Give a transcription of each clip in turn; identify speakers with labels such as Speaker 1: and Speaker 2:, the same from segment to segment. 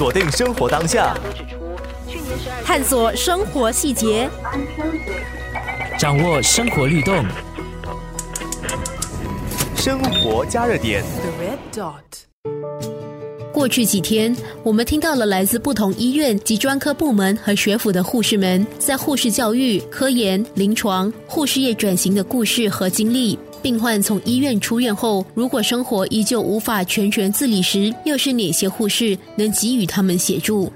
Speaker 1: 锁定生活当下，
Speaker 2: 探索生活细节，
Speaker 3: 掌握生活律动。
Speaker 1: 生活加热点。
Speaker 2: 过去几天，我们听到了来自不同医院及专科部门和学府的护士们在护士教育、科研、临床、护士业转型的故事和经历。病患从医院出院后，如果生活依旧无法全权自理时，又是哪些护士能给予他们协助？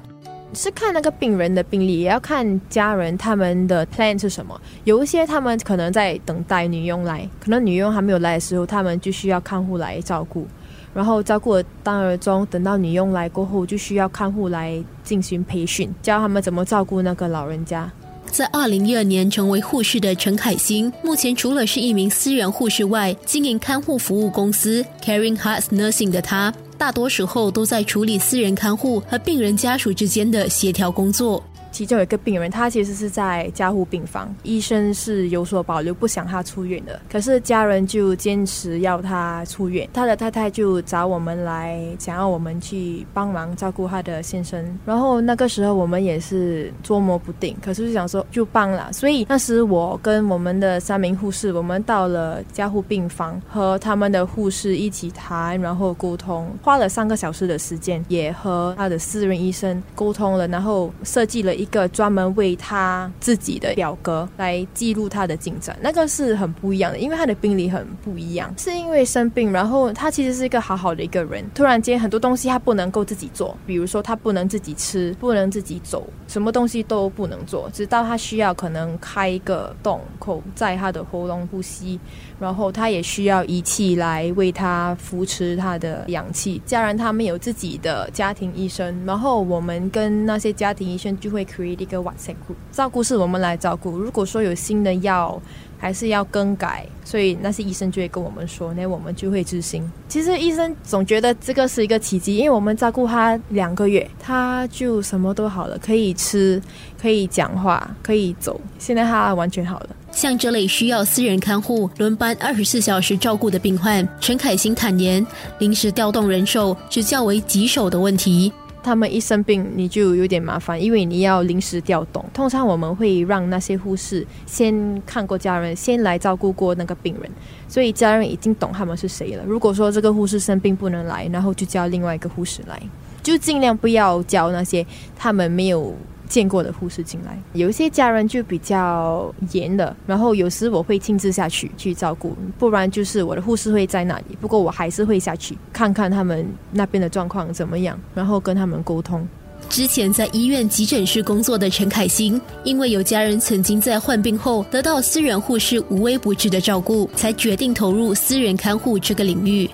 Speaker 4: 是看那个病人的病历，也要看家人他们的 plan 是什么。有一些他们可能在等待女佣来，可能女佣还没有来的时候，他们就需要看护来照顾。然后照顾当儿中，等到女佣来过后，就需要看护来进行培训，教他们怎么照顾那个老人家。
Speaker 2: 在二零一二年成为护士的陈凯欣，目前除了是一名私人护士外，经营看护服务公司 Caring Hearts Nursing 的他，大多时候都在处理私人看护和病人家属之间的协调工作。
Speaker 4: 其中有一个病人，他其实是在加护病房，医生是有所保留，不想他出院的。可是家人就坚持要他出院，他的太太就找我们来，想要我们去帮忙照顾他的先生。然后那个时候我们也是捉摸不定，可是就想说就帮了。所以那时我跟我们的三名护士，我们到了加护病房，和他们的护士一起谈，然后沟通，花了三个小时的时间，也和他的私人医生沟通了，然后设计了一。一个专门为他自己的表格来记录他的进展，那个是很不一样的，因为他的病历很不一样，是因为生病，然后他其实是一个好好的一个人，突然间很多东西他不能够自己做，比如说他不能自己吃，不能自己走，什么东西都不能做，直到他需要可能开一个洞口在他的喉咙呼吸，然后他也需要仪器来为他扶持他的氧气。家人他们有自己的家庭医生，然后我们跟那些家庭医生就会。Create 一个 WhatsApp group，照顾是我们来照顾。如果说有新的药，还是要更改，所以那些医生就会跟我们说，那我们就会执行。其实医生总觉得这个是一个奇迹，因为我们照顾他两个月，他就什么都好了，可以吃，可以讲话，可以走。现在他完全好了。
Speaker 2: 像这类需要私人看护、轮班二十四小时照顾的病患，陈凯欣坦言，临时调动人手是较为棘手的问题。
Speaker 4: 他们一生病，你就有点麻烦，因为你要临时调动。通常我们会让那些护士先看过家人，先来照顾过那个病人，所以家人已经懂他们是谁了。如果说这个护士生病不能来，然后就叫另外一个护士来，就尽量不要叫那些他们没有。见过的护士进来，有一些家人就比较严的，然后有时我会亲自下去去照顾，不然就是我的护士会在那里。不过我还是会下去看看他们那边的状况怎么样，然后跟他们沟通。
Speaker 2: 之前在医院急诊室工作的陈凯欣，因为有家人曾经在患病后得到私人护士无微不至的照顾，才决定投入私人看护这个领域。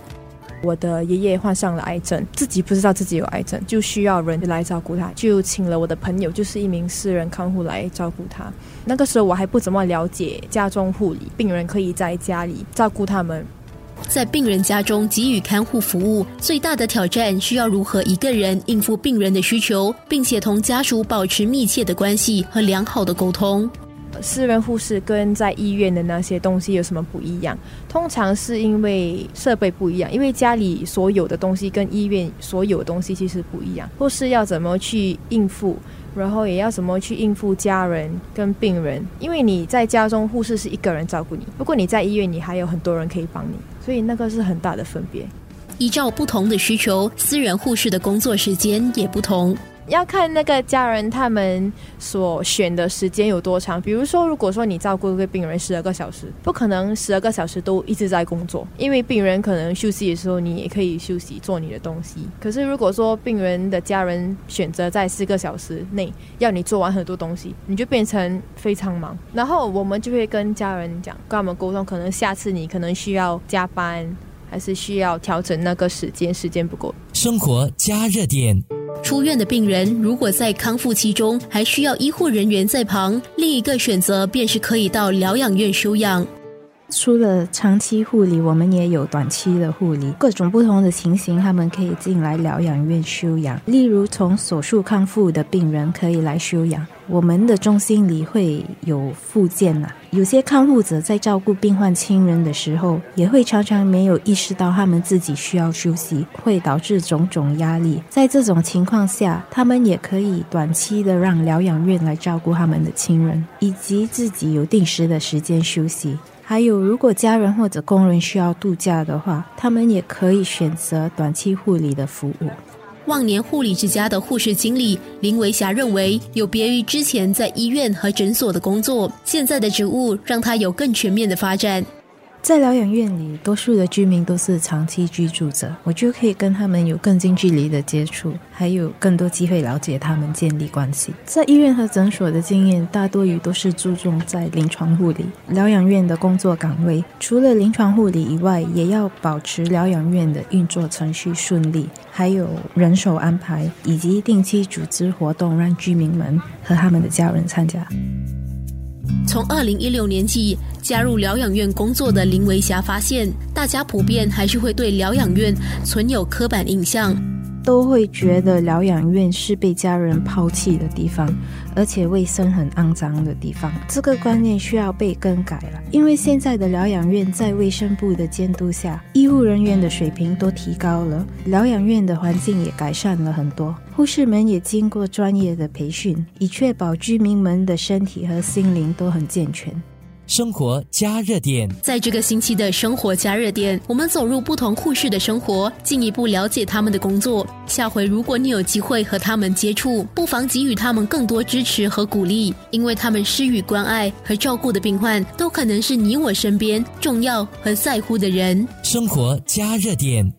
Speaker 4: 我的爷爷患上了癌症，自己不知道自己有癌症，就需要人来照顾他，就请了我的朋友，就是一名私人看护来照顾他。那个时候我还不怎么了解家中护理，病人可以在家里照顾他们。
Speaker 2: 在病人家中给予看护服务，最大的挑战需要如何一个人应付病人的需求，并且同家属保持密切的关系和良好的沟通。
Speaker 4: 私人护士跟在医院的那些东西有什么不一样？通常是因为设备不一样，因为家里所有的东西跟医院所有的东西其实不一样。护士要怎么去应付，然后也要怎么去应付家人跟病人？因为你在家中，护士是一个人照顾你；不过你在医院，你还有很多人可以帮你，所以那个是很大的分别。
Speaker 2: 依照不同的需求，私人护士的工作时间也不同。
Speaker 4: 要看那个家人他们所选的时间有多长。比如说，如果说你照顾一个病人十二个小时，不可能十二个小时都一直在工作，因为病人可能休息的时候，你也可以休息做你的东西。可是如果说病人的家人选择在四个小时内要你做完很多东西，你就变成非常忙。然后我们就会跟家人讲，跟他们沟通，可能下次你可能需要加班，还是需要调整那个时间，时间不够。
Speaker 3: 生活加热点。
Speaker 2: 出院的病人如果在康复期中还需要医护人员在旁，另一个选择便是可以到疗养院休养。
Speaker 5: 除了长期护理，我们也有短期的护理，各种不同的情形，他们可以进来疗养院休养。例如，从手术康复的病人可以来休养。我们的中心里会有附件呐，有些看护者在照顾病患亲人的时候，也会常常没有意识到他们自己需要休息，会导致种种压力。在这种情况下，他们也可以短期的让疗养院来照顾他们的亲人，以及自己有定时的时间休息。还有，如果家人或者工人需要度假的话，他们也可以选择短期护理的服务。
Speaker 2: 万年护理之家的护士经理林维霞认为，有别于之前在医院和诊所的工作，现在的职务让她有更全面的发展。
Speaker 5: 在疗养院里，多数的居民都是长期居住者，我就可以跟他们有更近距离的接触，还有更多机会了解他们、建立关系。在医院和诊所的经验，大多于都是注重在临床护理。疗养院的工作岗位，除了临床护理以外，也要保持疗养院的运作程序顺利，还有人手安排，以及定期组织活动，让居民们和他们的家人参加。
Speaker 2: 从二零一六年起加入疗养院工作的林维霞发现，大家普遍还是会对疗养院存有刻板印象。
Speaker 5: 都会觉得疗养院是被家人抛弃的地方，而且卫生很肮脏的地方。这个观念需要被更改了，因为现在的疗养院在卫生部的监督下，医护人员的水平都提高了，疗养院的环境也改善了很多，护士们也经过专业的培训，以确保居民们的身体和心灵都很健全。
Speaker 3: 生活加热点，
Speaker 2: 在这个星期的生活加热点，我们走入不同护士的生活，进一步了解他们的工作。下回如果你有机会和他们接触，不妨给予他们更多支持和鼓励，因为他们施予关爱和照顾的病患，都可能是你我身边重要和在乎的人。
Speaker 3: 生活加热点。